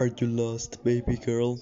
Are you lost, baby girl?